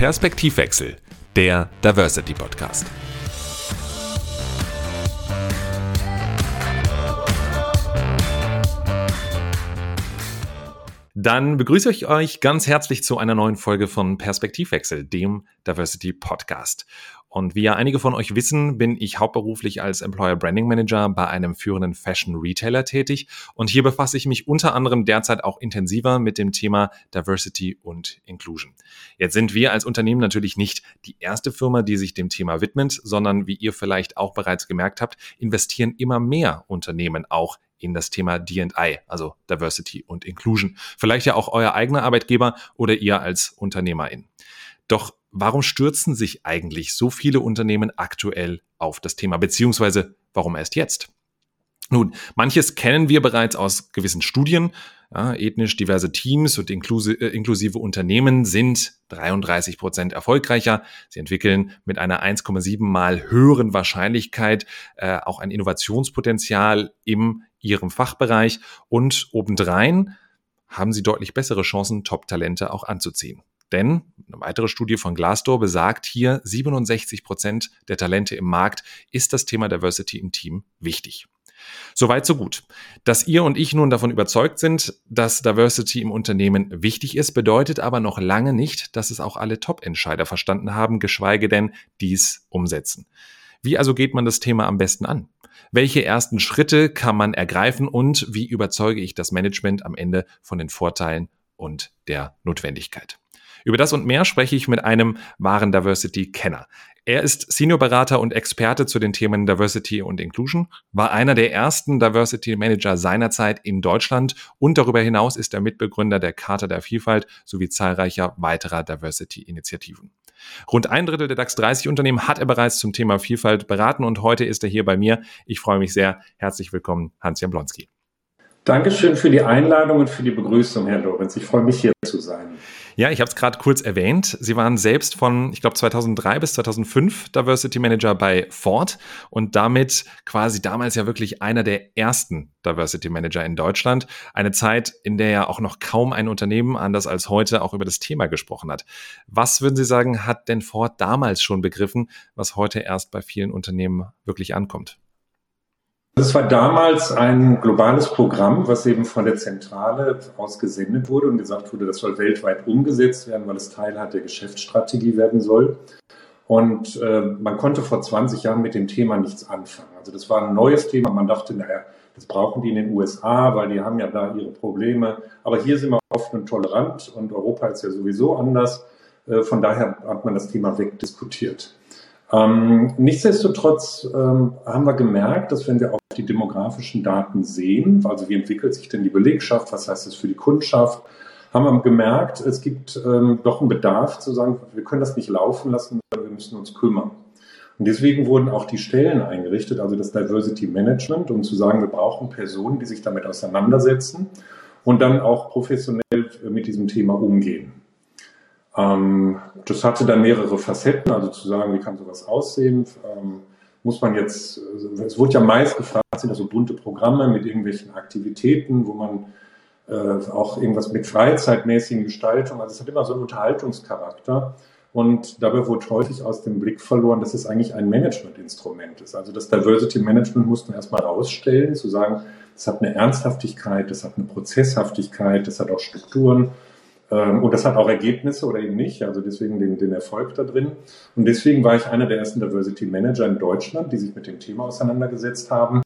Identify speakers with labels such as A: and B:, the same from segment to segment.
A: Perspektivwechsel, der Diversity Podcast. Dann begrüße ich euch ganz herzlich zu einer neuen Folge von Perspektivwechsel, dem Diversity Podcast. Und wie ja einige von euch wissen, bin ich hauptberuflich als Employer Branding Manager bei einem führenden Fashion Retailer tätig. Und hier befasse ich mich unter anderem derzeit auch intensiver mit dem Thema Diversity und Inclusion. Jetzt sind wir als Unternehmen natürlich nicht die erste Firma, die sich dem Thema widmet, sondern wie ihr vielleicht auch bereits gemerkt habt, investieren immer mehr Unternehmen auch in das Thema DI, also Diversity und Inclusion. Vielleicht ja auch euer eigener Arbeitgeber oder ihr als Unternehmerin. Doch warum stürzen sich eigentlich so viele Unternehmen aktuell auf das Thema, beziehungsweise warum erst jetzt? Nun, manches kennen wir bereits aus gewissen Studien. Ja, ethnisch diverse Teams und inklusive, äh, inklusive Unternehmen sind 33 Prozent erfolgreicher. Sie entwickeln mit einer 1,7 mal höheren Wahrscheinlichkeit äh, auch ein Innovationspotenzial in ihrem Fachbereich und obendrein haben sie deutlich bessere Chancen, Top-Talente auch anzuziehen. Denn eine weitere Studie von Glassdoor besagt hier, 67 Prozent der Talente im Markt ist das Thema Diversity im Team wichtig. Soweit, so gut. Dass ihr und ich nun davon überzeugt sind, dass Diversity im Unternehmen wichtig ist, bedeutet aber noch lange nicht, dass es auch alle Top-Entscheider verstanden haben, geschweige denn dies umsetzen. Wie also geht man das Thema am besten an? Welche ersten Schritte kann man ergreifen und wie überzeuge ich das Management am Ende von den Vorteilen und der Notwendigkeit? Über das und mehr spreche ich mit einem wahren Diversity-Kenner. Er ist Senior-Berater und Experte zu den Themen Diversity und Inclusion, war einer der ersten Diversity Manager seinerzeit in Deutschland und darüber hinaus ist er Mitbegründer der Charta der Vielfalt sowie zahlreicher weiterer Diversity-Initiativen. Rund ein Drittel der DAX 30 Unternehmen hat er bereits zum Thema Vielfalt beraten und heute ist er hier bei mir. Ich freue mich sehr. Herzlich willkommen, Hans-Jan Blonski.
B: Dankeschön für die Einladung und für die Begrüßung, Herr Lorenz. Ich freue mich, hier zu sein.
A: Ja, ich habe es gerade kurz erwähnt. Sie waren selbst von, ich glaube, 2003 bis 2005 Diversity Manager bei Ford und damit quasi damals ja wirklich einer der ersten Diversity Manager in Deutschland. Eine Zeit, in der ja auch noch kaum ein Unternehmen, anders als heute, auch über das Thema gesprochen hat. Was würden Sie sagen, hat denn Ford damals schon begriffen, was heute erst bei vielen Unternehmen wirklich ankommt?
B: Es war damals ein globales Programm, was eben von der Zentrale aus gesendet wurde und gesagt wurde, das soll weltweit umgesetzt werden, weil es Teil hat der Geschäftsstrategie werden soll. Und äh, man konnte vor 20 Jahren mit dem Thema nichts anfangen. Also das war ein neues Thema. Man dachte, naja, das brauchen die in den USA, weil die haben ja da ihre Probleme. Aber hier sind wir offen und tolerant und Europa ist ja sowieso anders. Äh, von daher hat man das Thema wegdiskutiert. Ähm, nichtsdestotrotz ähm, haben wir gemerkt, dass wenn wir auch die demografischen Daten sehen, also wie entwickelt sich denn die Belegschaft, was heißt das für die Kundschaft, haben wir gemerkt, es gibt ähm, doch einen Bedarf zu sagen, wir können das nicht laufen lassen, wir müssen uns kümmern. Und deswegen wurden auch die Stellen eingerichtet, also das Diversity Management, um zu sagen, wir brauchen Personen, die sich damit auseinandersetzen und dann auch professionell mit diesem Thema umgehen. Ähm, das hatte dann mehrere Facetten, also zu sagen, wie kann sowas aussehen? Ähm, muss man jetzt, es wurde ja meist gefragt, sind das so bunte Programme mit irgendwelchen Aktivitäten, wo man äh, auch irgendwas mit freizeitmäßigen Gestaltung, also es hat immer so einen Unterhaltungscharakter. Und dabei wurde häufig aus dem Blick verloren, dass es eigentlich ein Managementinstrument ist. Also das Diversity Management muss man erstmal rausstellen, zu sagen, es hat eine Ernsthaftigkeit, es hat eine Prozesshaftigkeit, es hat auch Strukturen und das hat auch Ergebnisse oder eben nicht, also deswegen den, den Erfolg da drin. Und deswegen war ich einer der ersten Diversity Manager in Deutschland, die sich mit dem Thema auseinandergesetzt haben.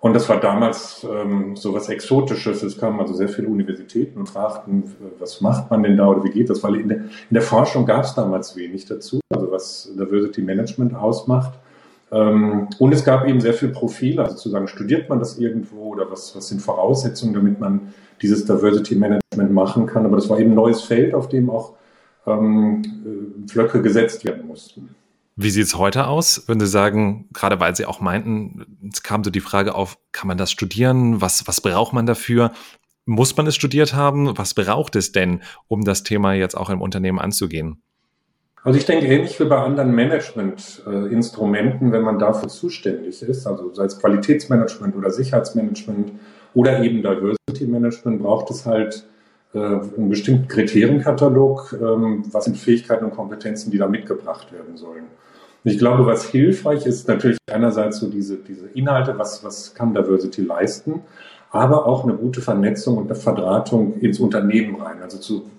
B: Und das war damals ähm, so was Exotisches. Es kamen also sehr viele Universitäten und fragten, was macht man denn da oder wie geht das? Weil in der, in der Forschung gab es damals wenig dazu, also was Diversity Management ausmacht. Ähm, und es gab eben sehr viel Profil, also zu sagen, studiert man das irgendwo oder was, was sind Voraussetzungen, damit man dieses Diversity Management machen kann. Aber das war eben ein neues Feld, auf dem auch ähm, äh, Pflöcke gesetzt werden mussten.
A: Wie sieht es heute aus? Würden Sie sagen, gerade weil Sie auch meinten, es kam so die Frage auf, kann man das studieren? Was, was braucht man dafür? Muss man es studiert haben? Was braucht es denn, um das Thema jetzt auch im Unternehmen anzugehen?
B: Also ich denke ähnlich wie bei anderen Management-Instrumenten, wenn man dafür zuständig ist, also sei es Qualitätsmanagement oder Sicherheitsmanagement oder eben Diversity Management, braucht es halt äh, einen bestimmten Kriterienkatalog, ähm, was sind Fähigkeiten und Kompetenzen, die da mitgebracht werden sollen. Ich glaube, was hilfreich ist, natürlich einerseits so diese, diese Inhalte, was, was kann Diversity leisten, aber auch eine gute Vernetzung und eine Verdrahtung ins Unternehmen rein. Also, zu,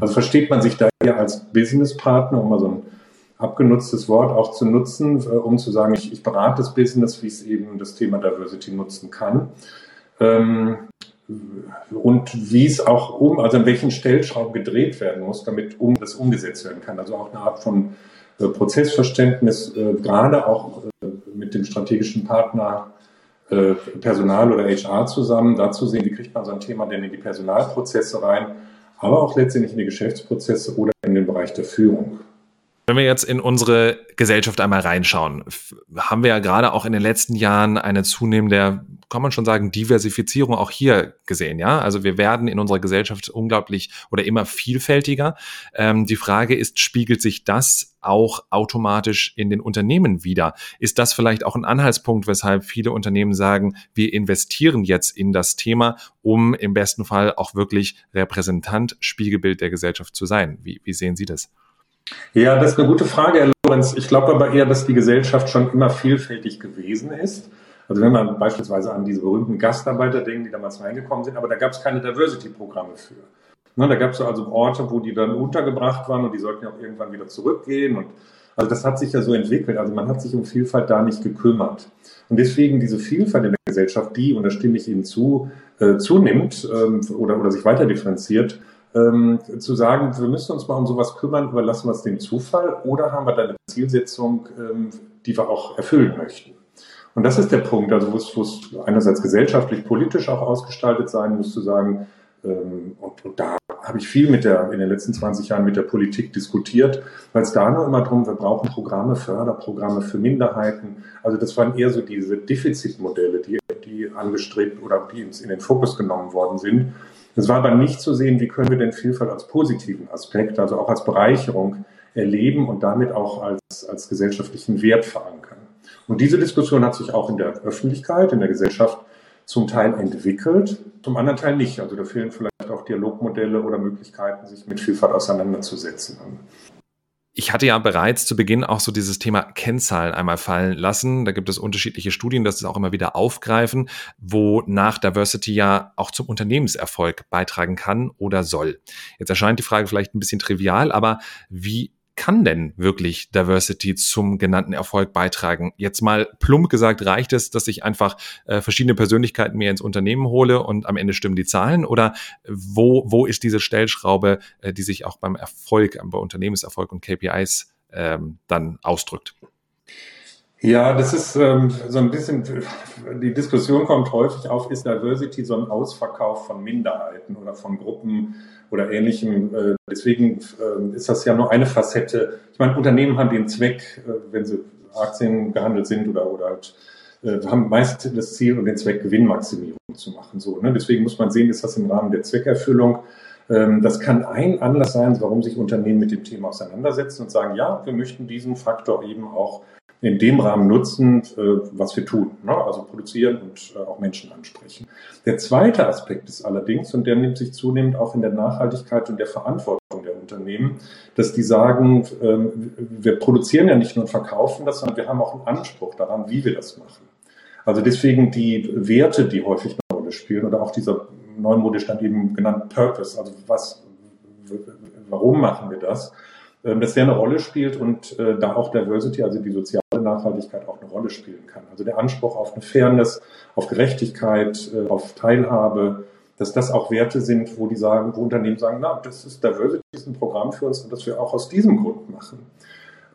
B: also versteht man sich da ja als Businesspartner, um mal so ein abgenutztes Wort auch zu nutzen, äh, um zu sagen, ich, ich berate das Business, wie es eben das Thema Diversity nutzen kann. Ähm, und wie es auch um, also an welchen Stellschrauben gedreht werden muss, damit um, das umgesetzt werden kann. Also auch eine Art von äh, Prozessverständnis, äh, gerade auch äh, mit dem strategischen Partner äh, Personal oder HR zusammen, dazu sehen, wie kriegt man so ein Thema denn in die Personalprozesse rein, aber auch letztendlich in die Geschäftsprozesse oder in den Bereich der Führung.
A: Wenn wir jetzt in unsere Gesellschaft einmal reinschauen, haben wir ja gerade auch in den letzten Jahren eine zunehmende, kann man schon sagen, Diversifizierung auch hier gesehen. Ja, also wir werden in unserer Gesellschaft unglaublich oder immer vielfältiger. Ähm, die Frage ist, spiegelt sich das auch automatisch in den Unternehmen wieder? Ist das vielleicht auch ein Anhaltspunkt, weshalb viele Unternehmen sagen, wir investieren jetzt in das Thema, um im besten Fall auch wirklich Repräsentant, Spiegelbild der Gesellschaft zu sein? Wie, wie sehen Sie das?
B: Ja, das ist eine gute Frage, Herr Lorenz. Ich glaube aber eher, dass die Gesellschaft schon immer vielfältig gewesen ist. Also wenn man beispielsweise an diese berühmten Gastarbeiter denkt, die damals reingekommen sind, aber da gab es keine Diversity-Programme für. Ne, da gab es also Orte, wo die dann untergebracht waren und die sollten ja auch irgendwann wieder zurückgehen. Und also das hat sich ja so entwickelt. Also man hat sich um Vielfalt da nicht gekümmert. Und deswegen diese Vielfalt in der Gesellschaft, die, und da stimme ich Ihnen zu, äh, zunimmt ähm, oder, oder sich weiter differenziert, ähm, zu sagen, wir müssen uns mal um sowas kümmern, überlassen wir es dem Zufall oder haben wir da eine Zielsetzung, ähm, die wir auch erfüllen möchten. Und das ist der Punkt, also wo es, wo es einerseits gesellschaftlich, politisch auch ausgestaltet sein muss, zu sagen, ähm, und, und da habe ich viel mit der, in den letzten 20 Jahren mit der Politik diskutiert, weil es da nur immer darum, wir brauchen Programme, Förderprogramme für Minderheiten. Also das waren eher so diese Defizitmodelle, die, die angestrebt oder die in den Fokus genommen worden sind. Es war aber nicht zu sehen, wie können wir denn Vielfalt als positiven Aspekt, also auch als Bereicherung erleben und damit auch als, als gesellschaftlichen Wert verankern. Und diese Diskussion hat sich auch in der Öffentlichkeit, in der Gesellschaft zum Teil entwickelt, zum anderen Teil nicht. Also da fehlen vielleicht auch Dialogmodelle oder Möglichkeiten, sich mit Vielfalt auseinanderzusetzen.
A: Ich hatte ja bereits zu Beginn auch so dieses Thema Kennzahlen einmal fallen lassen. Da gibt es unterschiedliche Studien, das auch immer wieder aufgreifen, wo nach Diversity ja auch zum Unternehmenserfolg beitragen kann oder soll. Jetzt erscheint die Frage vielleicht ein bisschen trivial, aber wie kann denn wirklich Diversity zum genannten Erfolg beitragen? Jetzt mal plump gesagt, reicht es, dass ich einfach äh, verschiedene Persönlichkeiten mir ins Unternehmen hole und am Ende stimmen die Zahlen? Oder wo, wo ist diese Stellschraube, äh, die sich auch beim Erfolg, bei Unternehmenserfolg und KPIs ähm, dann ausdrückt?
B: Ja, das ist ähm, so ein bisschen, die Diskussion kommt häufig auf, ist Diversity so ein Ausverkauf von Minderheiten oder von Gruppen oder ähnlichem. Äh, deswegen äh, ist das ja nur eine Facette. Ich meine, Unternehmen haben den Zweck, äh, wenn sie Aktien gehandelt sind oder, oder halt, äh, haben meist das Ziel und den Zweck, Gewinnmaximierung zu machen. So, ne? Deswegen muss man sehen, ist das im Rahmen der Zweckerfüllung. Ähm, das kann ein Anlass sein, warum sich Unternehmen mit dem Thema auseinandersetzen und sagen, ja, wir möchten diesen Faktor eben auch in dem Rahmen nutzen, äh, was wir tun, ne? also produzieren und äh, auch Menschen ansprechen. Der zweite Aspekt ist allerdings, und der nimmt sich zunehmend auch in der Nachhaltigkeit und der Verantwortung der Unternehmen, dass die sagen, ähm, wir produzieren ja nicht nur und verkaufen das, sondern wir haben auch einen Anspruch daran, wie wir das machen. Also deswegen die Werte, die häufig eine Rolle spielen, oder auch dieser neumodisch dann eben genannt Purpose, also was, warum machen wir das? Ähm, dass der eine Rolle spielt und äh, da auch Diversity, also die soziale Nachhaltigkeit auch eine Rolle spielen kann. Also der Anspruch auf eine Fairness, auf Gerechtigkeit, äh, auf Teilhabe, dass das auch Werte sind, wo die sagen, wo Unternehmen sagen, na, das ist Diversity ist ein Programm für uns und das wir auch aus diesem Grund machen.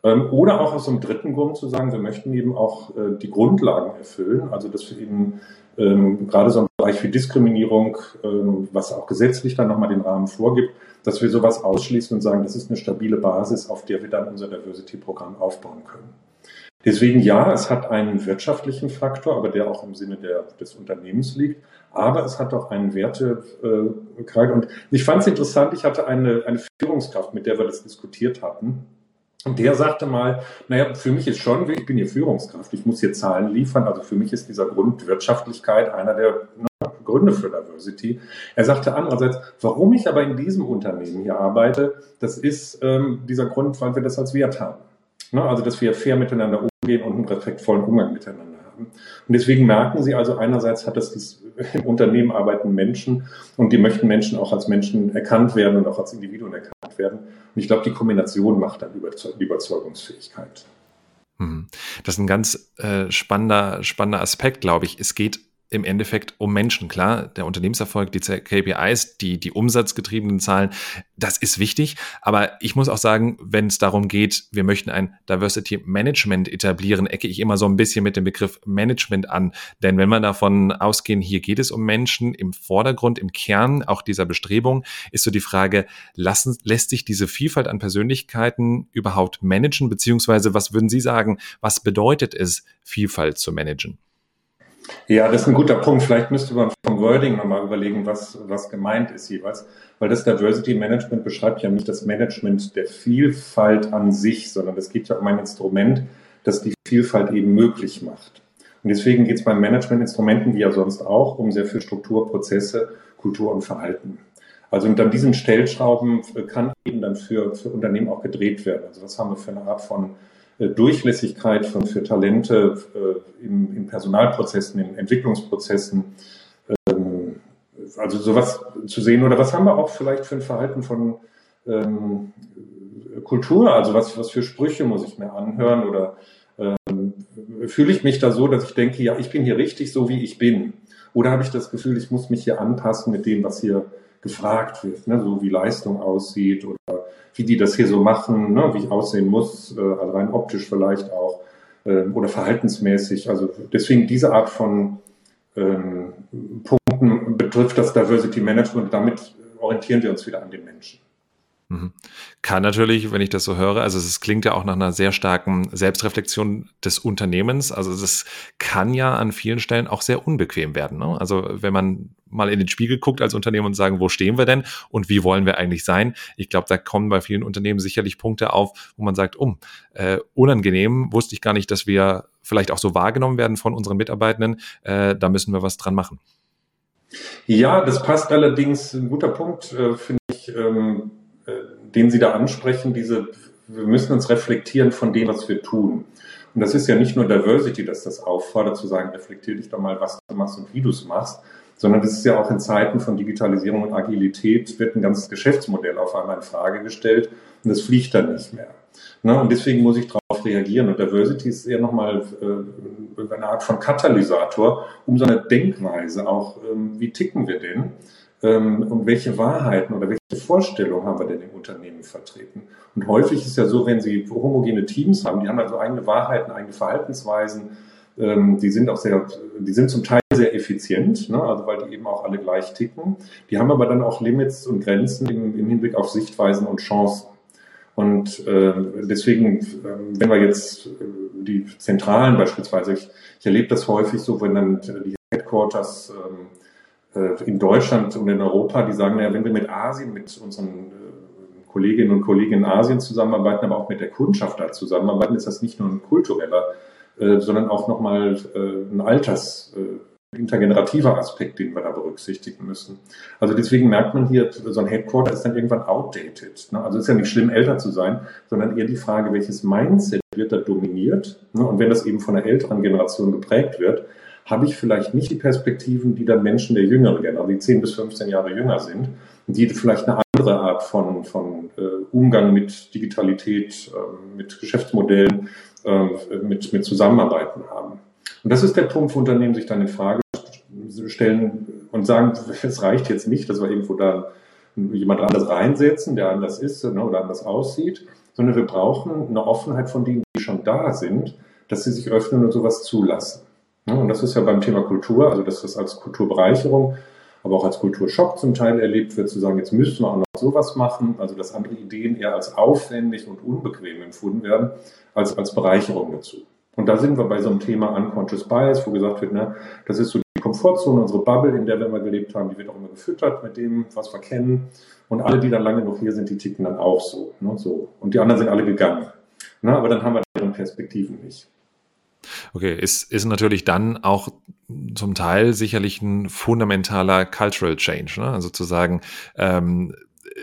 B: Ähm, oder auch aus einem dritten Grund zu sagen, wir möchten eben auch äh, die Grundlagen erfüllen, also dass wir eben ähm, gerade so im Bereich wie Diskriminierung, ähm, was auch gesetzlich dann nochmal den Rahmen vorgibt, dass wir sowas ausschließen und sagen, das ist eine stabile Basis, auf der wir dann unser Diversity-Programm aufbauen können. Deswegen ja, es hat einen wirtschaftlichen Faktor, aber der auch im Sinne der, des Unternehmens liegt. Aber es hat auch einen Wertecharakter. Äh, und ich fand es interessant, ich hatte eine, eine Führungskraft, mit der wir das diskutiert hatten. Und der sagte mal, naja, für mich ist schon, ich bin hier Führungskraft, ich muss hier Zahlen liefern, also für mich ist dieser Grund Wirtschaftlichkeit einer der ne, Gründe für Diversity. Er sagte andererseits, warum ich aber in diesem Unternehmen hier arbeite, das ist ähm, dieser Grund, weil wir das als Wert haben. Ne, also, dass wir fair miteinander umgehen und einen respektvollen Umgang miteinander haben. Und deswegen merken Sie also, einerseits hat das, das im Unternehmen arbeiten Menschen und die möchten Menschen auch als Menschen erkannt werden und auch als Individuen erkannt werden. Und ich glaube, die Kombination macht dann die Überzeugungsfähigkeit.
A: Hm. Das ist ein ganz äh, spannender, spannender Aspekt, glaube ich. Es geht im Endeffekt um Menschen. Klar, der Unternehmenserfolg, die KPIs, die, die umsatzgetriebenen Zahlen, das ist wichtig. Aber ich muss auch sagen, wenn es darum geht, wir möchten ein Diversity Management etablieren, ecke ich immer so ein bisschen mit dem Begriff Management an. Denn wenn man davon ausgehen, hier geht es um Menschen im Vordergrund, im Kern auch dieser Bestrebung, ist so die Frage, lassen, lässt sich diese Vielfalt an Persönlichkeiten überhaupt managen? Beziehungsweise was würden Sie sagen, was bedeutet es, Vielfalt zu managen?
B: Ja, das ist ein guter Punkt. Vielleicht müsste man vom Wording nochmal überlegen, was, was gemeint ist jeweils. Weil das Diversity Management beschreibt ja nicht das Management der Vielfalt an sich, sondern es geht ja um ein Instrument, das die Vielfalt eben möglich macht. Und deswegen geht es beim Managementinstrumenten, wie ja sonst auch, um sehr viel Struktur, Prozesse, Kultur und Verhalten. Also und an diesen Stellschrauben kann eben dann für, für Unternehmen auch gedreht werden. Also was haben wir für eine Art von Durchlässigkeit von, für Talente äh, in, in Personalprozessen, in Entwicklungsprozessen, ähm, also sowas zu sehen. Oder was haben wir auch vielleicht für ein Verhalten von ähm, Kultur? Also was, was für Sprüche muss ich mir anhören? Oder ähm, fühle ich mich da so, dass ich denke, ja, ich bin hier richtig so, wie ich bin? Oder habe ich das Gefühl, ich muss mich hier anpassen mit dem, was hier gefragt wird, ne? so wie Leistung aussieht oder wie die das hier so machen, ne, wie ich aussehen muss, äh, rein optisch vielleicht auch äh, oder verhaltensmäßig. Also deswegen diese Art von ähm, Punkten betrifft das Diversity Management damit orientieren wir uns wieder an den Menschen.
A: Mhm. Kann natürlich, wenn ich das so höre, also es klingt ja auch nach einer sehr starken Selbstreflexion des Unternehmens. Also es kann ja an vielen Stellen auch sehr unbequem werden. Ne? Also wenn man mal in den Spiegel guckt als Unternehmen und sagen, wo stehen wir denn und wie wollen wir eigentlich sein? Ich glaube, da kommen bei vielen Unternehmen sicherlich Punkte auf, wo man sagt, um, äh, unangenehm, wusste ich gar nicht, dass wir vielleicht auch so wahrgenommen werden von unseren Mitarbeitenden. Äh, da müssen wir was dran machen.
B: Ja, das passt allerdings, ein guter Punkt, äh, finde ich. Ähm den Sie da ansprechen, diese, wir müssen uns reflektieren von dem, was wir tun. Und das ist ja nicht nur Diversity, dass das auffordert, zu sagen, reflektier dich doch mal, was du machst und wie du es machst, sondern das ist ja auch in Zeiten von Digitalisierung und Agilität wird ein ganzes Geschäftsmodell auf einmal in Frage gestellt und das fliegt dann nicht mehr. Ne? Und deswegen muss ich darauf reagieren. Und Diversity ist eher nochmal äh, eine Art von Katalysator, um so eine Denkweise auch, ähm, wie ticken wir denn? Ähm, und welche Wahrheiten oder welche Vorstellungen haben wir denn im Unternehmen vertreten. Und häufig ist ja so, wenn Sie homogene Teams haben, die haben also eigene Wahrheiten, eigene Verhaltensweisen, ähm, die sind auch sehr, die sind zum Teil sehr effizient, ne? also weil die eben auch alle gleich ticken. Die haben aber dann auch Limits und Grenzen im, im Hinblick auf Sichtweisen und Chancen. Und äh, deswegen, äh, wenn wir jetzt äh, die Zentralen beispielsweise, ich, ich erlebe das häufig so, wenn dann die Headquarters ähm, äh, in Deutschland und in Europa, die sagen, naja, wenn wir mit Asien, mit unseren äh, Kolleginnen und Kollegen in Asien zusammenarbeiten, aber auch mit der Kundschaft da zusammenarbeiten, ist das nicht nur ein kultureller, äh, sondern auch nochmal ein Alters, intergenerativer Aspekt, den wir da berücksichtigen müssen. Also deswegen merkt man hier, so ein Headquarter ist dann irgendwann outdated. Ne? Also es ist ja nicht schlimm, älter zu sein, sondern eher die Frage, welches Mindset wird da dominiert. Ne? Und wenn das eben von der älteren Generation geprägt wird, habe ich vielleicht nicht die Perspektiven, die dann Menschen der jüngeren Generation, die 10 bis 15 Jahre jünger sind, die vielleicht eine andere Art von, von äh, Umgang mit Digitalität, äh, mit Geschäftsmodellen, äh, mit, mit Zusammenarbeiten haben. Und das ist der Punkt, wo Unternehmen sich dann in Frage stellen und sagen, es reicht jetzt nicht, dass wir irgendwo da jemand anders reinsetzen, der anders ist ne, oder anders aussieht, sondern wir brauchen eine Offenheit von denen, die schon da sind, dass sie sich öffnen und sowas zulassen. Und das ist ja beim Thema Kultur, also dass das als Kulturbereicherung, aber auch als Kulturschock zum Teil erlebt wird, zu sagen, jetzt müssen wir auch noch sowas machen, also dass andere Ideen eher als aufwendig und unbequem empfunden werden, als als Bereicherung dazu. Und da sind wir bei so einem Thema Unconscious Bias, wo gesagt wird, ne, das ist so die Komfortzone, unsere Bubble, in der wir immer gelebt haben, die wird auch immer gefüttert mit dem, was wir kennen. Und alle, die dann lange noch hier sind, die ticken dann auch so. Ne, so. Und die anderen sind alle gegangen. Na, aber dann haben wir deren Perspektiven nicht.
A: Okay, ist, ist natürlich dann auch zum Teil sicherlich ein fundamentaler Cultural Change. Ne? Also zu sagen, ähm,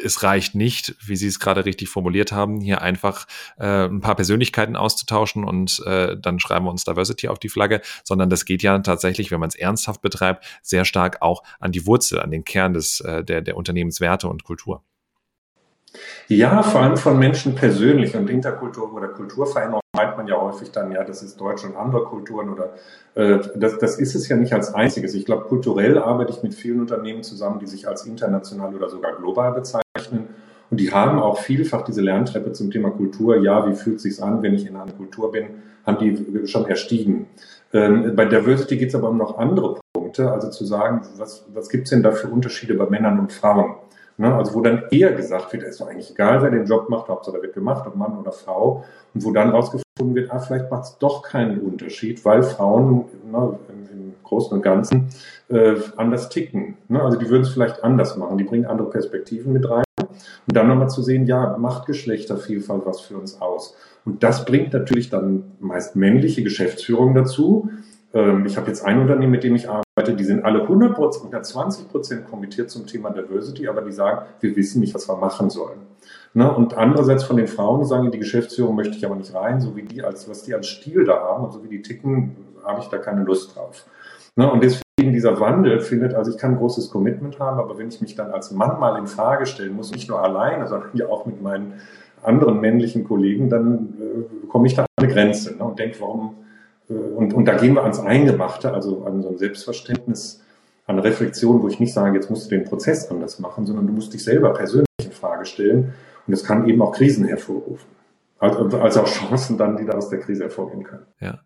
A: es reicht nicht, wie Sie es gerade richtig formuliert haben, hier einfach äh, ein paar Persönlichkeiten auszutauschen und äh, dann schreiben wir uns Diversity auf die Flagge, sondern das geht ja tatsächlich, wenn man es ernsthaft betreibt, sehr stark auch an die Wurzel, an den Kern des, äh, der, der Unternehmenswerte und Kultur.
B: Ja, vor allem von Menschen persönlich und Interkultur oder Kulturveränderung meint man ja häufig dann, ja, das ist Deutsch und andere Kulturen oder äh, das, das ist es ja nicht als einziges. Ich glaube, kulturell arbeite ich mit vielen Unternehmen zusammen, die sich als international oder sogar global bezeichnen. Und die haben auch vielfach diese Lerntreppe zum Thema Kultur. Ja, wie fühlt es sich an, wenn ich in einer Kultur bin, haben die schon erstiegen. Ähm, bei Diversity geht es aber um noch andere Punkte, also zu sagen, was, was gibt es denn da für Unterschiede bei Männern und Frauen? Ne? Also wo dann eher gesagt wird, es ist doch eigentlich egal, wer den Job macht, Hauptsache der wird gemacht, ob Mann oder Frau. Und wo dann rausgefunden wird, ah, vielleicht macht es doch keinen Unterschied, weil Frauen ne, im, im, Großen und Ganzen äh, anders ticken. Ne? Also die würden es vielleicht anders machen, die bringen andere Perspektiven mit rein. Und dann nochmal zu sehen, ja, macht Geschlechtervielfalt was für uns aus? Und das bringt natürlich dann meist männliche Geschäftsführung dazu. Ähm, ich habe jetzt ein Unternehmen, mit dem ich arbeite, die sind alle 100 Prozent, 120 Prozent kommentiert zum Thema Diversity, aber die sagen, wir wissen nicht, was wir machen sollen. Ne? Und andererseits von den Frauen, die sagen, in die Geschäftsführung möchte ich aber nicht rein, so wie die als, was die als Stil da haben und so wie die ticken, habe ich da keine Lust drauf. Ne? Und deswegen dieser Wandel findet, also ich kann ein großes Commitment haben, aber wenn ich mich dann als Mann mal in Frage stellen muss, nicht nur alleine, sondern ja auch mit meinen anderen männlichen Kollegen, dann äh, komme ich da an eine Grenze ne? und denke, warum und, und da gehen wir ans Eingemachte, also an so ein Selbstverständnis, an Reflexion, wo ich nicht sage, jetzt musst du den Prozess anders machen, sondern du musst dich selber persönlich in Frage stellen. Und das kann eben auch Krisen hervorrufen als auch Chancen dann, die da aus der Krise hervorgehen können.
A: Ja,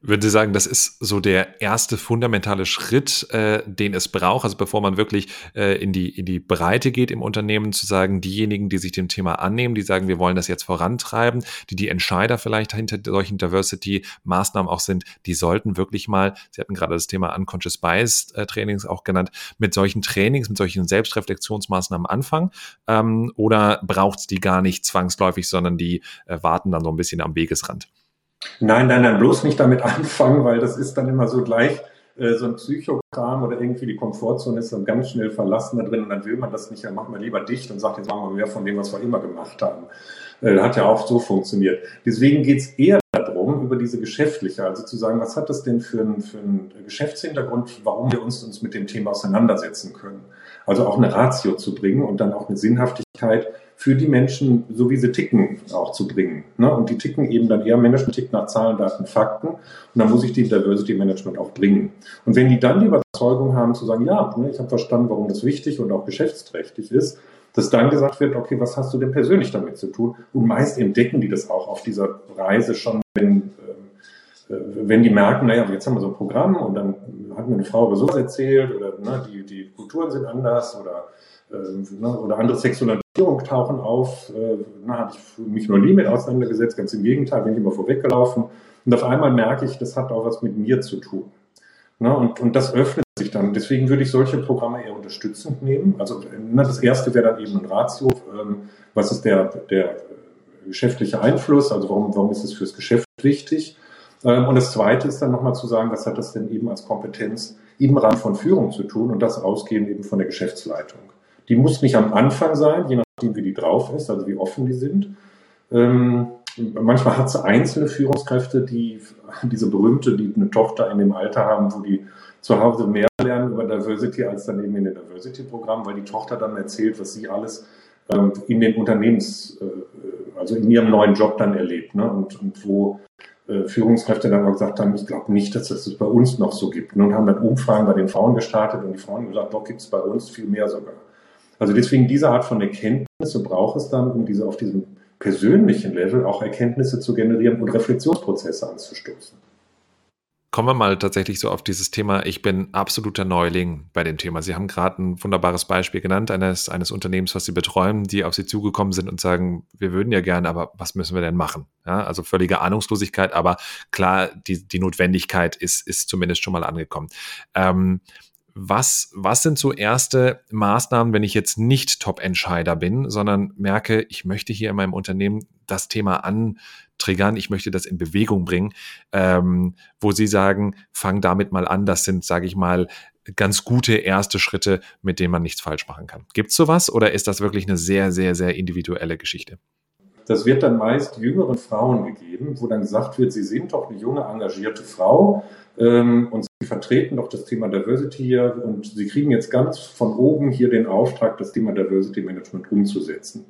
A: würde Sie sagen, das ist so der erste fundamentale Schritt, äh, den es braucht, also bevor man wirklich äh, in die in die Breite geht im Unternehmen, zu sagen, diejenigen, die sich dem Thema annehmen, die sagen, wir wollen das jetzt vorantreiben, die die Entscheider vielleicht hinter solchen Diversity-Maßnahmen auch sind, die sollten wirklich mal, Sie hatten gerade das Thema Unconscious Bias äh, auch genannt, mit solchen Trainings, mit solchen Selbstreflexionsmaßnahmen anfangen, ähm, oder braucht es die gar nicht zwangsläufig, sondern die äh, warten dann so ein bisschen am Wegesrand.
B: Nein, nein, nein, bloß nicht damit anfangen, weil das ist dann immer so gleich äh, so ein Psychokram oder irgendwie die Komfortzone ist dann ganz schnell verlassen da drin und dann will man das nicht, dann machen wir lieber dicht und sagt, jetzt machen wir mehr von dem, was wir immer gemacht haben. Äh, hat ja auch so funktioniert. Deswegen geht es eher darum, über diese geschäftliche, also zu sagen, was hat das denn für einen, für Geschäftshintergrund, warum wir uns, uns mit dem Thema auseinandersetzen können. Also auch eine Ratio zu bringen und dann auch eine Sinnhaftigkeit für die Menschen, so wie sie ticken, auch zu bringen. Ne? Und die ticken eben dann eher, Management tickt nach Zahlen, Daten, Fakten. Und dann muss ich die Diversity Management auch bringen. Und wenn die dann die Überzeugung haben zu sagen, ja, ne, ich habe verstanden, warum das wichtig und auch geschäftsträchtig ist, dass dann gesagt wird, okay, was hast du denn persönlich damit zu tun? Und meist entdecken die das auch auf dieser Reise schon, wenn, äh, wenn die merken, naja, jetzt haben wir so ein Programm und dann hat mir eine Frau über sowas erzählt oder ne, die, die Kulturen sind anders oder, äh, ne, oder andere Sexualität tauchen auf. Äh, na, habe ich mich noch nie mit auseinandergesetzt, ganz im Gegenteil, bin ich immer vorweggelaufen. Und auf einmal merke ich, das hat auch was mit mir zu tun. Na, und, und das öffnet sich dann. Deswegen würde ich solche Programme eher unterstützend nehmen. Also na, das erste wäre dann eben ein Ratio. Ähm, was ist der, der geschäftliche Einfluss? Also warum, warum ist es fürs Geschäft wichtig? Ähm, und das zweite ist dann nochmal zu sagen, was hat das denn eben als Kompetenz im Rahmen von Führung zu tun? Und das ausgehend eben von der Geschäftsleitung. Die muss nicht am Anfang sein, je nachdem, wie die drauf ist, also wie offen die sind. Ähm, manchmal hat sie einzelne Führungskräfte, die diese berühmte, die eine Tochter in dem Alter haben, wo die zu Hause mehr lernen über Diversity als dann eben in dem Diversity-Programm, weil die Tochter dann erzählt, was sie alles ähm, in den Unternehmens, äh, also in ihrem neuen Job dann erlebt. Ne? Und, und wo Führungskräfte dann auch gesagt haben, ich glaube nicht, dass es das bei uns noch so gibt. Und haben dann Umfragen bei den Frauen gestartet und die Frauen haben gesagt, doch gibt es bei uns viel mehr sogar. Also deswegen diese Art von Erkenntnisse braucht es dann, um diese auf diesem persönlichen Level auch Erkenntnisse zu generieren und Reflexionsprozesse anzustoßen.
A: Kommen wir mal tatsächlich so auf dieses Thema. Ich bin absoluter Neuling bei dem Thema. Sie haben gerade ein wunderbares Beispiel genannt eines, eines Unternehmens, was Sie betreuen, die auf Sie zugekommen sind und sagen, wir würden ja gerne, aber was müssen wir denn machen? Ja, also völlige Ahnungslosigkeit, aber klar, die, die Notwendigkeit ist, ist zumindest schon mal angekommen. Ähm, was, was sind so erste Maßnahmen, wenn ich jetzt nicht Top-Entscheider bin, sondern merke, ich möchte hier in meinem Unternehmen das Thema an, triggern, ich möchte das in Bewegung bringen, ähm, wo Sie sagen, fang damit mal an, das sind, sage ich mal, ganz gute erste Schritte, mit denen man nichts falsch machen kann. Gibt es sowas oder ist das wirklich eine sehr, sehr, sehr individuelle Geschichte?
B: Das wird dann meist jüngeren Frauen gegeben, wo dann gesagt wird, sie sind doch eine junge, engagierte Frau ähm, und sie vertreten doch das Thema Diversity hier und sie kriegen jetzt ganz von oben hier den Auftrag, das Thema Diversity Management umzusetzen.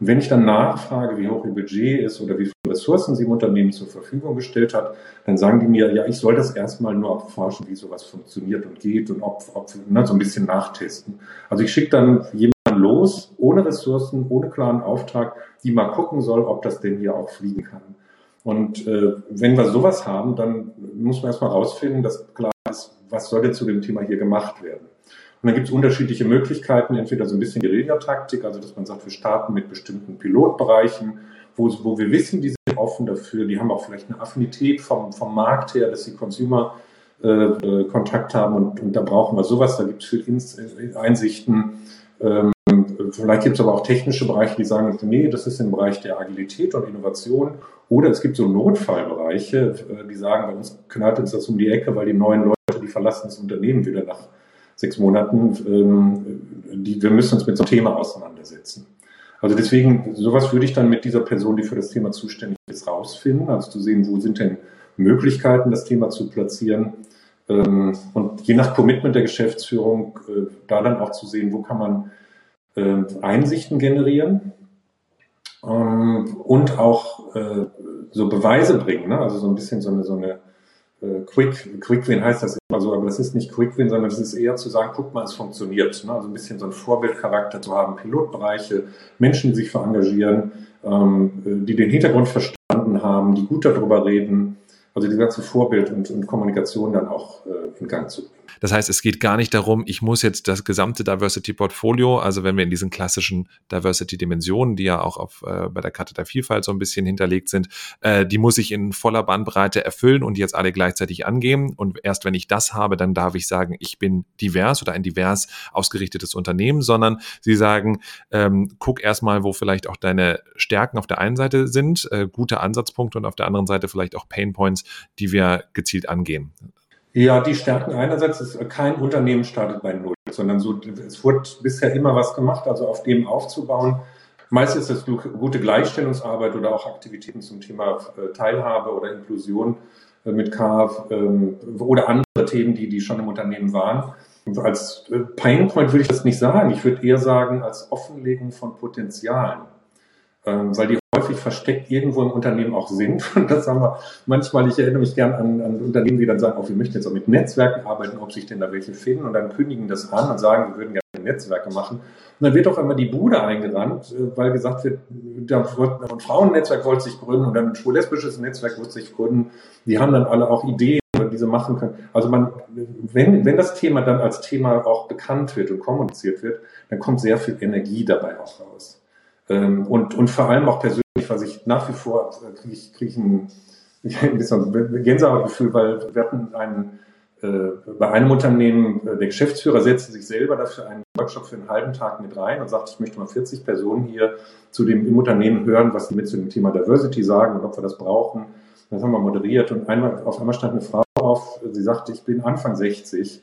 B: Und wenn ich dann nachfrage, wie hoch ihr Budget ist oder wie viele Ressourcen sie im Unternehmen zur Verfügung gestellt hat, dann sagen die mir, ja, ich soll das erstmal nur erforschen, wie sowas funktioniert und geht und ob, ob ne, so ein bisschen nachtesten. Also ich schicke dann jemanden los, ohne Ressourcen, ohne klaren Auftrag, die mal gucken soll, ob das denn hier auch fliegen kann. Und äh, wenn wir sowas haben, dann muss man erstmal rausfinden, dass klar ist, was soll denn zu dem Thema hier gemacht werden. Und dann gibt es unterschiedliche Möglichkeiten, entweder so ein bisschen Guerillataktik, also dass man sagt, wir starten mit bestimmten Pilotbereichen, wo, wo wir wissen, die sind offen dafür, die haben auch vielleicht eine Affinität vom, vom Markt her, dass sie Consumer äh, äh Kontakt haben und, und da brauchen wir sowas, da gibt es viel Einsichten. Ähm, Vielleicht gibt es aber auch technische Bereiche, die sagen, nee, das ist im Bereich der Agilität und Innovation. Oder es gibt so Notfallbereiche, äh, die sagen, bei uns knallt uns das um die Ecke, weil die neuen Leute, die verlassen das Unternehmen wieder nach sechs Monaten. Ähm, die, wir müssen uns mit so einem Thema auseinandersetzen. Also deswegen, sowas würde ich dann mit dieser Person, die für das Thema zuständig ist, rausfinden. Also zu sehen, wo sind denn Möglichkeiten, das Thema zu platzieren. Ähm, und je nach Commitment der Geschäftsführung, äh, da dann auch zu sehen, wo kann man äh, Einsichten generieren ähm, und auch äh, so Beweise bringen. Ne? Also so ein bisschen so eine, so eine äh, Quick, Quick Win heißt das immer so, aber das ist nicht Quick Win, sondern es ist eher zu sagen, guck mal, es funktioniert. Ne? Also ein bisschen so ein Vorbildcharakter zu haben, Pilotbereiche, Menschen, die sich verengagieren, ähm, die den Hintergrund verstanden haben, die gut darüber reden. Also die ganze Vorbild und, und Kommunikation dann auch äh, in Gang zu bringen.
A: Das heißt, es geht gar nicht darum, ich muss jetzt das gesamte Diversity-Portfolio, also wenn wir in diesen klassischen Diversity-Dimensionen, die ja auch auf, äh, bei der Karte der Vielfalt so ein bisschen hinterlegt sind, äh, die muss ich in voller Bandbreite erfüllen und jetzt alle gleichzeitig angehen. Und erst wenn ich das habe, dann darf ich sagen, ich bin divers oder ein divers ausgerichtetes Unternehmen, sondern sie sagen, ähm, guck erstmal, wo vielleicht auch deine Stärken auf der einen Seite sind, äh, gute Ansatzpunkte und auf der anderen Seite vielleicht auch Painpoints, die wir gezielt angehen.
B: Ja, die Stärken einerseits ist, kein Unternehmen startet bei Null, sondern so, es wurde bisher immer was gemacht, also auf dem aufzubauen. Meistens ist das gute Gleichstellungsarbeit oder auch Aktivitäten zum Thema äh, Teilhabe oder Inklusion äh, mit K ähm, oder andere Themen, die, die schon im Unternehmen waren. als äh, Painpoint würde ich das nicht sagen. Ich würde eher sagen, als Offenlegung von Potenzialen. Ähm, weil die häufig versteckt irgendwo im Unternehmen auch sind. Und das haben wir manchmal, ich erinnere mich gern an, an Unternehmen, die dann sagen, oh, wir möchten jetzt auch mit Netzwerken arbeiten, ob sich denn da welche finden und dann kündigen das an und sagen, wir würden gerne Netzwerke machen. Und dann wird auch immer die Bude eingerannt, äh, weil gesagt wird, da wird, ein Frauennetzwerk wollte sich gründen und dann ein schwul-lesbisches Netzwerk wollte sich gründen. Die haben dann alle auch Ideen, die sie machen können. Also man, wenn, wenn das Thema dann als Thema auch bekannt wird und kommuniziert wird, dann kommt sehr viel Energie dabei auch raus. Ähm, und, und vor allem auch persönlich, was ich nach wie vor äh, kriege ich, krieg ich ein, ein bisschen Gänsehautgefühl, weil wir hatten einen, äh, bei einem Unternehmen, äh, der Geschäftsführer setzte sich selber dafür einen Workshop für einen halben Tag mit rein und sagte, ich möchte mal 40 Personen hier zu dem im Unternehmen hören, was sie mit zu dem Thema Diversity sagen und ob wir das brauchen. Das haben wir moderiert und einmal, auf einmal stand eine Frau auf, sie sagte, ich bin Anfang 60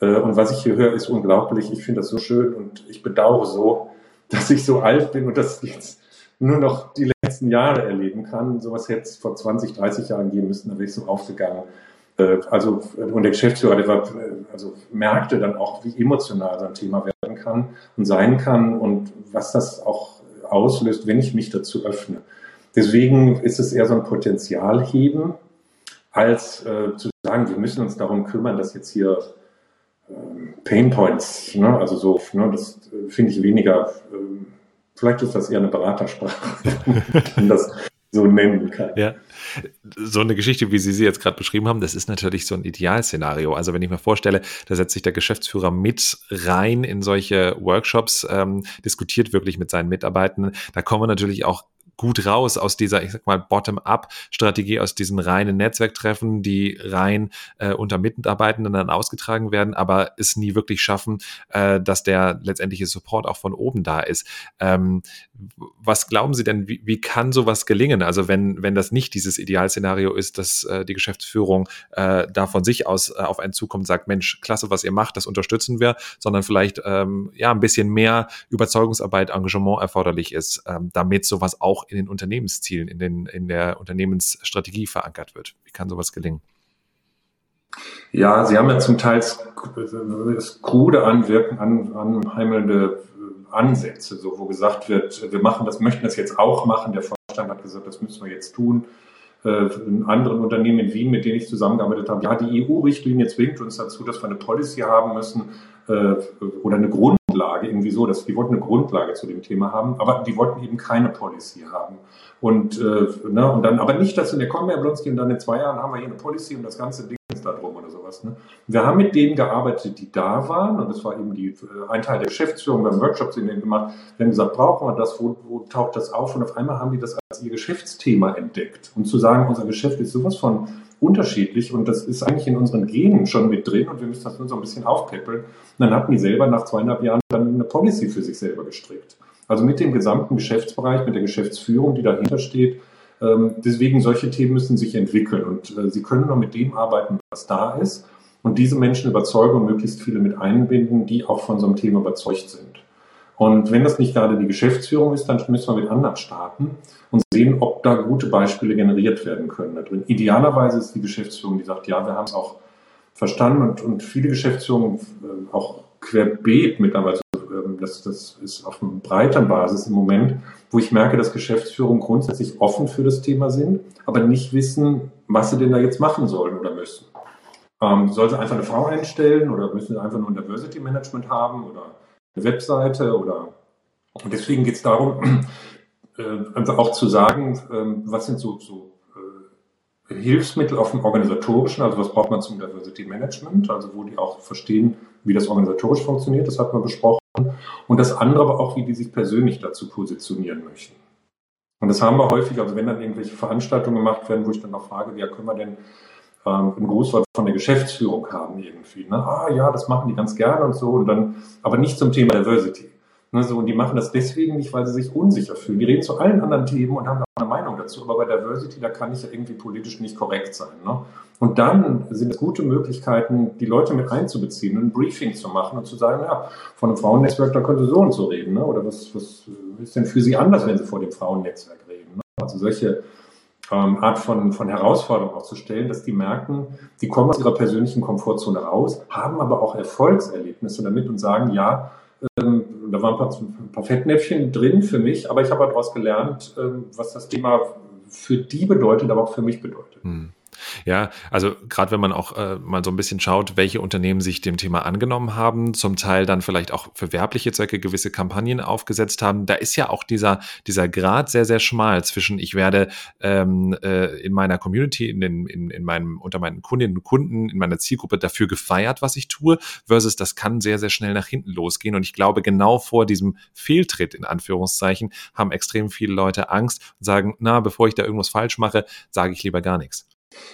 B: äh, und was ich hier höre, ist unglaublich. Ich finde das so schön und ich bedauere so, dass ich so alt bin und das jetzt nur noch die letzten Jahre erleben kann. Sowas hätte es vor 20, 30 Jahren geben müssen, da wäre ich so aufgegangen. Äh, also, und der Geschäftsführer, der war, äh, also merkte dann auch, wie emotional so ein Thema werden kann und sein kann und was das auch auslöst, wenn ich mich dazu öffne. Deswegen ist es eher so ein Potenzialheben, als äh, zu sagen, wir müssen uns darum kümmern, dass jetzt hier Pain Points, ne? also so, ne? das finde ich weniger, äh, vielleicht ist das eher eine Beratersprache, wenn das so nennen kann.
A: Ja, so eine Geschichte, wie Sie sie jetzt gerade beschrieben haben, das ist natürlich so ein Idealszenario. Also wenn ich mir vorstelle, da setzt sich der Geschäftsführer mit rein in solche Workshops, ähm, diskutiert wirklich mit seinen Mitarbeitenden, da kommen wir natürlich auch gut raus aus dieser, ich sag mal, Bottom-up-Strategie, aus diesen reinen Netzwerktreffen, die rein äh, unter Mitarbeitenden dann ausgetragen werden, aber es nie wirklich schaffen, äh, dass der letztendliche Support auch von oben da ist. Ähm, was glauben Sie denn, wie, wie kann sowas gelingen? Also wenn, wenn das nicht dieses Idealszenario ist, dass äh, die Geschäftsführung äh, da von sich aus äh, auf einen zukommt und sagt, Mensch, klasse, was ihr macht, das unterstützen wir, sondern vielleicht ähm, ja ein bisschen mehr Überzeugungsarbeit, Engagement erforderlich ist, ähm, damit sowas auch in den Unternehmenszielen, in, den, in der Unternehmensstrategie verankert wird. Wie kann sowas gelingen?
B: Ja, Sie haben ja zum Teil krude Anwirken, an, anheimelnde Ansätze, so wo gesagt wird, wir machen das, möchten das jetzt auch machen. Der Vorstand hat gesagt, das müssen wir jetzt tun. Äh, in anderen Unternehmen in Wien, mit denen ich zusammengearbeitet habe, ja, die EU-Richtlinie zwingt uns dazu, dass wir eine Policy haben müssen äh, oder eine Grundlage, irgendwie so, dass die wollten eine Grundlage zu dem Thema haben, aber die wollten eben keine Policy haben. Und, äh, ne, und dann, aber nicht, dass in der kommen, Herr Blonski, und dann in zwei Jahren haben wir hier eine Policy und das ganze Ding ist da drum oder sowas. Ne? Wir haben mit denen gearbeitet, die da waren, und das war eben die, äh, ein Teil der Geschäftsführung, wir haben Workshops in denen gemacht, wir haben gesagt, brauchen wir das, wo, wo taucht das auf? Und auf einmal haben die das als ihr Geschäftsthema entdeckt. Und zu sagen, unser Geschäft ist sowas von unterschiedlich und das ist eigentlich in unseren Genen schon mit drin und wir müssen das nur so ein bisschen aufpeppeln. Und dann hatten die selber nach zweieinhalb Jahren dann eine Policy für sich selber gestrickt. Also mit dem gesamten Geschäftsbereich, mit der Geschäftsführung, die dahinter steht, ähm, deswegen, solche Themen müssen sich entwickeln und äh, Sie können nur mit dem arbeiten, was da ist und diese Menschen überzeugen und möglichst viele mit einbinden, die auch von so einem Thema überzeugt sind. Und wenn das nicht gerade die Geschäftsführung ist, dann müssen wir mit anderen starten und sehen, ob da gute Beispiele generiert werden können da drin. Idealerweise ist die Geschäftsführung, die sagt, ja, wir haben es auch verstanden und, und viele Geschäftsführungen äh, auch querbeet mittlerweile ähm, das, das ist auf einer breiteren Basis im Moment, wo ich merke, dass Geschäftsführungen grundsätzlich offen für das Thema sind, aber nicht wissen, was sie denn da jetzt machen sollen oder müssen. Ähm, soll sie einfach eine Frau einstellen oder müssen sie einfach nur ein Diversity Management haben oder Webseite oder und deswegen geht es darum, äh, einfach auch zu sagen, ähm, was sind so, so äh, Hilfsmittel auf dem organisatorischen, also was braucht man zum Diversity Management, also wo die auch verstehen, wie das organisatorisch funktioniert, das hat man besprochen. Und das andere aber auch, wie die sich persönlich dazu positionieren möchten. Und das haben wir häufig, also wenn dann irgendwelche Veranstaltungen gemacht werden, wo ich dann noch frage, ja, können wir denn ähm, ein Grußwort von der Geschäftsführung haben irgendwie. Ne? Ah ja, das machen die ganz gerne und so, und dann, aber nicht zum Thema Diversity. Ne, so, und die machen das deswegen nicht, weil sie sich unsicher fühlen. Die reden zu allen anderen Themen und haben eine Meinung dazu. Aber bei Diversity, da kann ich ja irgendwie politisch nicht korrekt sein. Ne? Und dann sind es gute Möglichkeiten, die Leute mit einzubeziehen, ein Briefing zu machen und zu sagen, ja, von einem Frauennetzwerk, da könnte so und so reden. Ne? Oder was, was ist denn für Sie anders, wenn Sie vor dem Frauennetzwerk reden? Ne? Also solche ähm, Art von, von Herausforderung auch zu stellen, dass die merken, die kommen aus ihrer persönlichen Komfortzone raus, haben aber auch Erfolgserlebnisse damit und sagen, ja, ähm, da waren ein paar, ein paar, Fettnäpfchen drin für mich, aber ich habe daraus gelernt, ähm, was das Thema für die bedeutet, aber auch für mich bedeutet. Hm.
A: Ja, also gerade wenn man auch äh, mal so ein bisschen schaut, welche Unternehmen sich dem Thema angenommen haben, zum Teil dann vielleicht auch für werbliche Zwecke gewisse Kampagnen aufgesetzt haben, da ist ja auch dieser, dieser Grad sehr, sehr schmal zwischen, ich werde ähm, äh, in meiner Community, in, den, in, in meinem, unter meinen Kundinnen und Kunden, in meiner Zielgruppe dafür gefeiert, was ich tue, versus das kann sehr, sehr schnell nach hinten losgehen. Und ich glaube, genau vor diesem Fehltritt, in Anführungszeichen, haben extrem viele Leute Angst und sagen, na, bevor ich da irgendwas falsch mache, sage ich lieber gar nichts.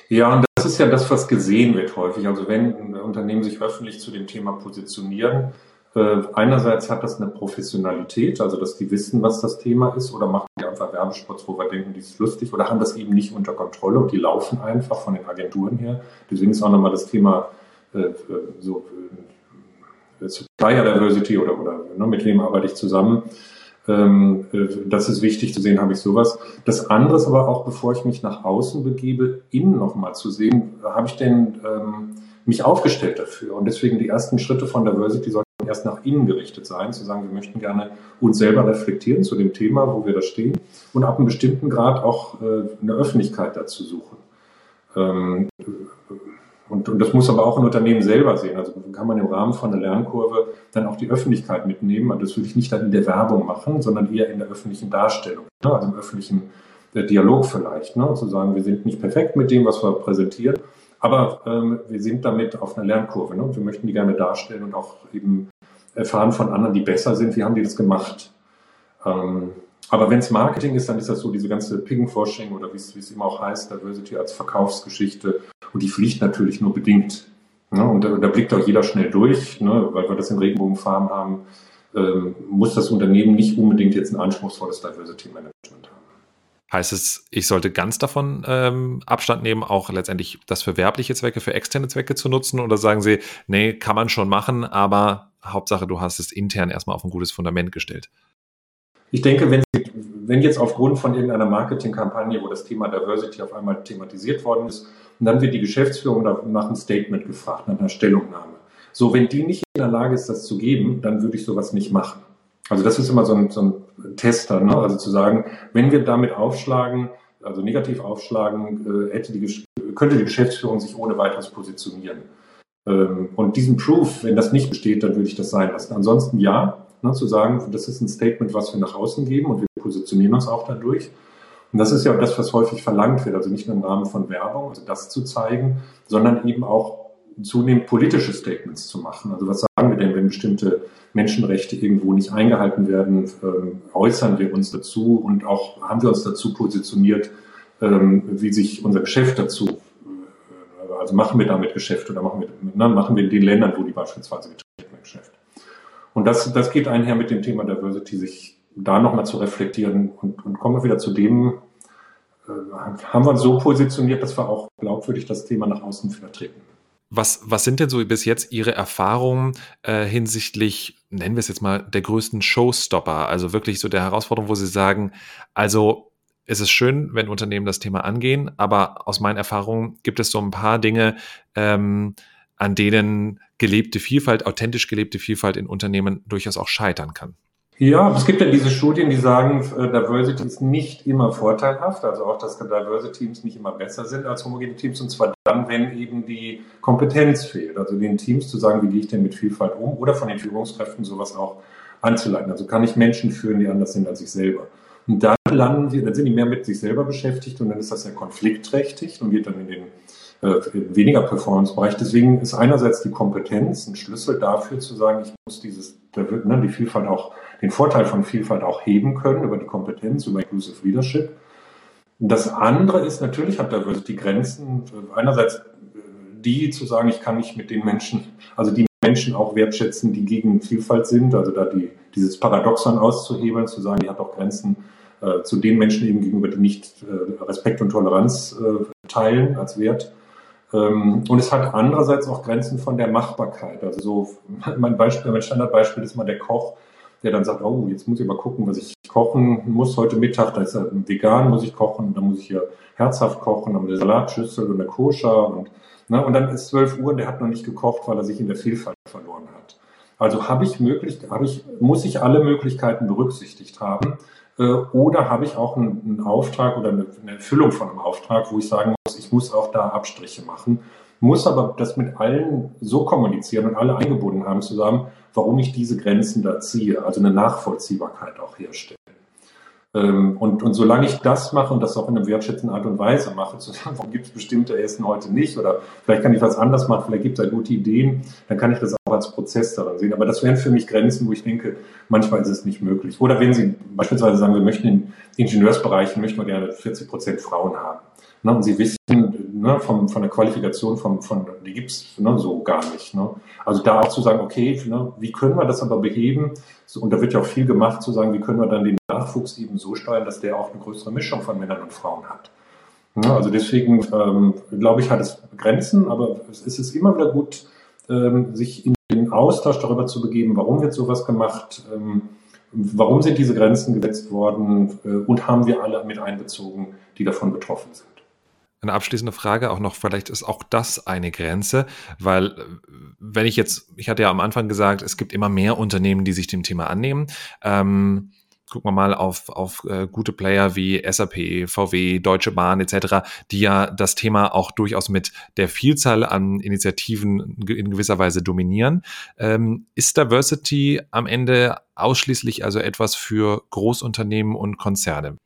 B: Ja, und das ist ja das, was gesehen wird häufig. Also wenn Unternehmen sich öffentlich zu dem Thema positionieren, äh, einerseits hat das eine Professionalität, also dass die wissen, was das Thema ist, oder machen die einfach Werbespots, wo wir denken, die ist lustig, oder haben das eben nicht unter Kontrolle und die laufen einfach von den Agenturen her. Deswegen ist auch nochmal das Thema äh, so äh, Supplier Diversity oder, oder ne, mit wem arbeite ich zusammen. Ähm, äh, das ist wichtig zu sehen, habe ich sowas. Das andere ist aber auch, bevor ich mich nach außen begebe, innen nochmal zu sehen, habe ich denn ähm, mich aufgestellt dafür? Und deswegen die ersten Schritte von Diversity sollten erst nach innen gerichtet sein, zu sagen, wir möchten gerne uns selber reflektieren zu dem Thema, wo wir da stehen und ab einem bestimmten Grad auch äh, eine Öffentlichkeit dazu suchen. Ähm, und, und das muss aber auch ein Unternehmen selber sehen. Also kann man im Rahmen von einer Lernkurve dann auch die Öffentlichkeit mitnehmen. Und das würde ich nicht dann in der Werbung machen, sondern eher in der öffentlichen Darstellung, ne? also im öffentlichen äh, Dialog vielleicht. Ne? Zu sagen, wir sind nicht perfekt mit dem, was wir präsentieren, aber ähm, wir sind damit auf einer Lernkurve. Ne? Und wir möchten die gerne darstellen und auch eben erfahren von anderen, die besser sind, wie haben die das gemacht. Ähm, Aber wenn es Marketing ist, dann ist das so diese ganze Ping-Forsching oder wie es immer auch heißt, Diversity als Verkaufsgeschichte. Und die fliegt natürlich nur bedingt. Ne? Und da, da, blickt auch jeder schnell durch, ne? weil wir das in Regenbogenfarben haben, ähm, muss das Unternehmen nicht unbedingt jetzt ein anspruchsvolles Diversity Management haben.
A: Heißt es, ich sollte ganz davon ähm, Abstand nehmen, auch letztendlich das für werbliche Zwecke, für externe Zwecke zu nutzen? Oder sagen Sie, nee, kann man schon machen, aber Hauptsache, du hast es intern erstmal auf ein gutes Fundament gestellt?
B: Ich denke, wenn, wenn jetzt aufgrund von irgendeiner Marketingkampagne, wo das Thema Diversity auf einmal thematisiert worden ist, und dann wird die Geschäftsführung nach einem Statement gefragt, nach einer Stellungnahme. So, wenn die nicht in der Lage ist, das zu geben, dann würde ich sowas nicht machen. Also das ist immer so ein, so ein Tester, ne? also zu sagen, wenn wir damit aufschlagen, also negativ aufschlagen, äh, hätte die, könnte die Geschäftsführung sich ohne weiteres positionieren. Ähm, und diesen Proof, wenn das nicht besteht, dann würde ich das sein lassen. Ansonsten ja, ne, zu sagen, das ist ein Statement, was wir nach außen geben und wir positionieren uns auch dadurch. Und das ist ja das, was häufig verlangt wird, also nicht nur im Rahmen von Werbung, also das zu zeigen, sondern eben auch zunehmend politische Statements zu machen. Also was sagen wir denn, wenn bestimmte Menschenrechte irgendwo nicht eingehalten werden? Ähm, äußern wir uns dazu und auch haben wir uns dazu positioniert, ähm, wie sich unser Geschäft dazu, äh, also machen wir damit Geschäft oder machen wir, ne, machen wir in den Ländern, wo die beispielsweise getreten Geschäft. Und das, das geht einher mit dem Thema Diversity, sich da nochmal zu reflektieren und, und kommen wir wieder zu dem, äh, haben wir uns so positioniert, dass wir auch glaubwürdig das Thema nach außen vertreten.
A: Was, was sind denn so bis jetzt Ihre Erfahrungen äh, hinsichtlich, nennen wir es jetzt mal, der größten Showstopper? Also wirklich so der Herausforderung, wo Sie sagen, also es ist schön, wenn Unternehmen das Thema angehen, aber aus meinen Erfahrungen gibt es so ein paar Dinge, ähm, an denen gelebte Vielfalt, authentisch gelebte Vielfalt in Unternehmen durchaus auch scheitern kann.
B: Ja, es gibt ja diese Studien, die sagen, äh, Diversity ist nicht immer vorteilhaft, also auch, dass Diversity Teams nicht immer besser sind als homogene Teams, und zwar dann, wenn eben die Kompetenz fehlt. Also den Teams zu sagen, wie gehe ich denn mit Vielfalt um, oder von den Führungskräften sowas auch anzuleiten. Also kann ich Menschen führen, die anders sind als ich selber. Und dann landen wir, dann sind die mehr mit sich selber beschäftigt und dann ist das ja konfliktträchtig und geht dann in den äh, weniger Performance-Bereich. Deswegen ist einerseits die Kompetenz ein Schlüssel dafür zu sagen, ich muss dieses, da wird, ne, die Vielfalt auch, den Vorteil von Vielfalt auch heben können über die Kompetenz, über Inclusive Leadership. Das andere ist natürlich hat Diversity Grenzen. Einerseits äh, die zu sagen, ich kann nicht mit den Menschen, also die Menschen auch wertschätzen, die gegen Vielfalt sind, also da die, dieses Paradoxon auszuhebeln, zu sagen, die hat auch Grenzen äh, zu den Menschen eben gegenüber, die nicht äh, Respekt und Toleranz äh, teilen als Wert. Ähm, und es hat andererseits auch Grenzen von der Machbarkeit. Also so mein Beispiel, mein Standardbeispiel ist mal der Koch, der dann sagt, oh, jetzt muss ich mal gucken, was ich kochen muss heute Mittag. Da ist er vegan, muss ich kochen, da muss ich hier herzhaft kochen, dann eine Salatschüssel und eine Koscher und ne, und dann ist 12 Uhr und der hat noch nicht gekocht, weil er sich in der Vielfalt verloren hat. Also habe ich möglich, habe ich, muss ich alle Möglichkeiten berücksichtigt haben äh, oder habe ich auch einen, einen Auftrag oder eine, eine Erfüllung von einem Auftrag, wo ich sagen muss, auch da Abstriche machen, muss aber das mit allen so kommunizieren und alle eingebunden haben zusammen, warum ich diese Grenzen da ziehe, also eine Nachvollziehbarkeit auch herstellen. Ähm, und, und solange ich das mache und das auch in einer wertschätzenden Art und Weise mache, zu sagen, warum gibt es bestimmte Essen heute nicht oder vielleicht kann ich was anders machen, vielleicht gibt es da gute Ideen, dann kann ich das auch als Prozess daran sehen. Aber das wären für mich Grenzen, wo ich denke, manchmal ist es nicht möglich. Oder wenn Sie beispielsweise sagen, wir möchten in Ingenieursbereichen, möchten wir gerne 40 Prozent Frauen haben. Ne, und Sie wissen, ne, vom, von der Qualifikation von, von die gibt's ne, so gar nicht. Ne? Also da auch zu sagen, okay, ne, wie können wir das aber beheben? So, und da wird ja auch viel gemacht, zu sagen, wie können wir dann den Nachwuchs eben so steuern, dass der auch eine größere Mischung von Männern und Frauen hat. Ja, also deswegen ähm, glaube ich, hat es Grenzen, aber es ist immer wieder gut, ähm, sich in den Austausch darüber zu begeben, warum wird sowas gemacht, ähm, warum sind diese Grenzen gesetzt worden äh, und haben wir alle mit einbezogen, die davon betroffen sind.
A: Eine abschließende Frage auch noch, vielleicht ist auch das eine Grenze, weil wenn ich jetzt, ich hatte ja am Anfang gesagt, es gibt immer mehr Unternehmen, die sich dem Thema annehmen. Ähm, gucken wir mal auf, auf äh, gute Player wie SAP, VW, Deutsche Bahn etc., die ja das Thema auch durchaus mit der Vielzahl an Initiativen in gewisser Weise dominieren. Ähm, ist Diversity am Ende ausschließlich also etwas für Großunternehmen und Konzerne?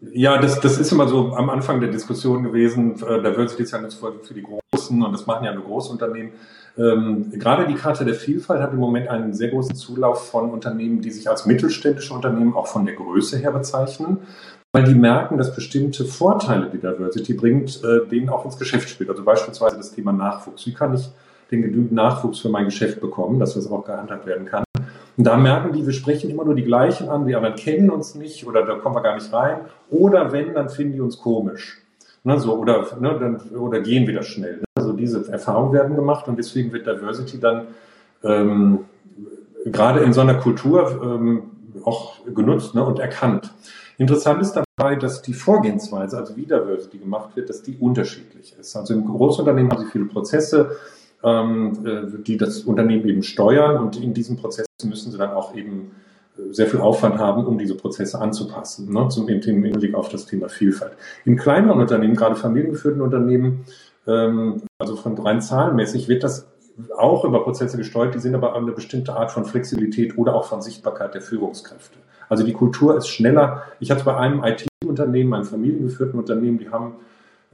B: Ja, das, das ist immer so am Anfang der Diskussion gewesen. Diversity ist ja nicht für die Großen und das machen ja nur Großunternehmen. Ähm, gerade die Karte der Vielfalt hat im Moment einen sehr großen Zulauf von Unternehmen, die sich als mittelständische Unternehmen auch von der Größe her bezeichnen, weil die merken, dass bestimmte Vorteile, die Diversity bringt, äh, denen auch ins Geschäft spielt. Also beispielsweise das Thema Nachwuchs. Wie kann ich den genügend Nachwuchs für mein Geschäft bekommen, dass das auch gehandhabt werden kann? Und da merken die, wir sprechen immer nur die gleichen an, die anderen kennen uns nicht oder da kommen wir gar nicht rein. Oder wenn, dann finden die uns komisch. Ne, so, oder, ne, dann, oder gehen wieder schnell. Also diese Erfahrungen werden gemacht und deswegen wird Diversity dann ähm, gerade in so einer Kultur ähm, auch genutzt ne, und erkannt. Interessant ist dabei, dass die Vorgehensweise, also wie Diversity gemacht wird, dass die unterschiedlich ist. Also im Großunternehmen haben sie viele Prozesse, ähm, äh, die das Unternehmen eben steuern und in diesen Prozessen müssen sie dann auch eben sehr viel Aufwand haben, um diese Prozesse anzupassen, ne, zum, im, im Hinblick auf das Thema Vielfalt. In kleineren Unternehmen, gerade familiengeführten Unternehmen, ähm, also von rein zahlenmäßig, wird das auch über Prozesse gesteuert, die sind aber eine bestimmte Art von Flexibilität oder auch von Sichtbarkeit der Führungskräfte. Also die Kultur ist schneller. Ich hatte bei einem IT-Unternehmen, einem familiengeführten Unternehmen, die haben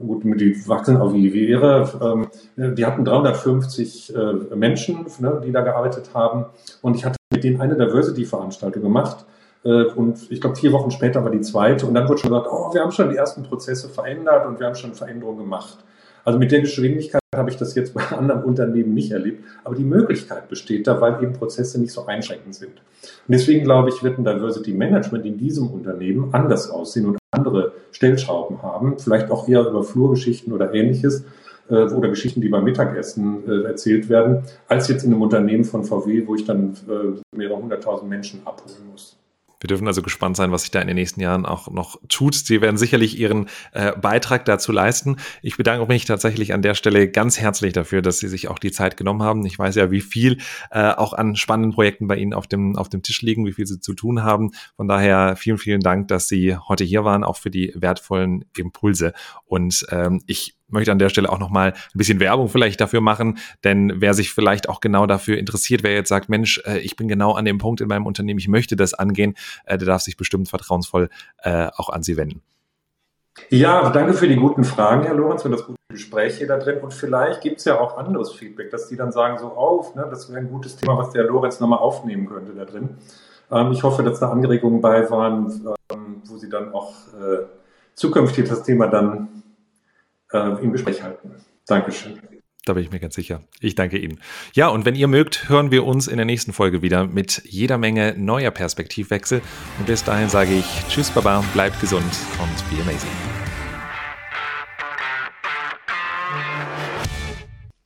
B: gut, die wachsen auch wie, wie ihre. Ähm, die hatten 350 äh, Menschen, ne, die da gearbeitet haben. Und ich hatte mit denen eine Diversity-Veranstaltung gemacht. Äh, und ich glaube, vier Wochen später war die zweite. Und dann wurde schon gesagt, oh, wir haben schon die ersten Prozesse verändert und wir haben schon Veränderungen gemacht. Also mit der Geschwindigkeit habe ich das jetzt bei anderen Unternehmen nicht erlebt. Aber die Möglichkeit besteht da, weil eben Prozesse nicht so einschränkend sind. Und deswegen glaube ich, wird ein Diversity Management in diesem Unternehmen anders aussehen und andere Stellschrauben haben. Vielleicht auch eher über Flurgeschichten oder ähnliches äh, oder Geschichten, die beim Mittagessen äh, erzählt werden, als jetzt in einem Unternehmen von VW, wo ich dann äh, mehrere hunderttausend Menschen abholen muss.
A: Wir dürfen also gespannt sein, was sich da in den nächsten Jahren auch noch tut. Sie werden sicherlich Ihren äh, Beitrag dazu leisten. Ich bedanke mich tatsächlich an der Stelle ganz herzlich dafür, dass Sie sich auch die Zeit genommen haben. Ich weiß ja, wie viel äh, auch an spannenden Projekten bei Ihnen auf dem, auf dem Tisch liegen, wie viel Sie zu tun haben. Von daher vielen, vielen Dank, dass Sie heute hier waren, auch für die wertvollen Impulse. Und ähm, ich möchte an der Stelle auch nochmal ein bisschen Werbung vielleicht dafür machen, denn wer sich vielleicht auch genau dafür interessiert, wer jetzt sagt, Mensch, äh, ich bin genau an dem Punkt in meinem Unternehmen, ich möchte das angehen, äh, der darf sich bestimmt vertrauensvoll äh, auch an Sie wenden.
B: Ja, danke für die guten Fragen, Herr Lorenz, für das gute Gespräch hier da drin. Und vielleicht gibt es ja auch anderes Feedback, dass die dann sagen, so auf, ne, das wäre ein gutes Thema, was der Lorenz nochmal aufnehmen könnte da drin. Ähm, ich hoffe, dass da Anregungen bei waren, ähm, wo Sie dann auch äh, zukünftig das Thema dann äh, im Gespräch halten. Dankeschön.
A: Da bin ich mir ganz sicher. Ich danke Ihnen. Ja, und wenn ihr mögt, hören wir uns in der nächsten Folge wieder mit jeder Menge neuer Perspektivwechsel. Und bis dahin sage ich Tschüss, Baba, bleibt gesund und be amazing.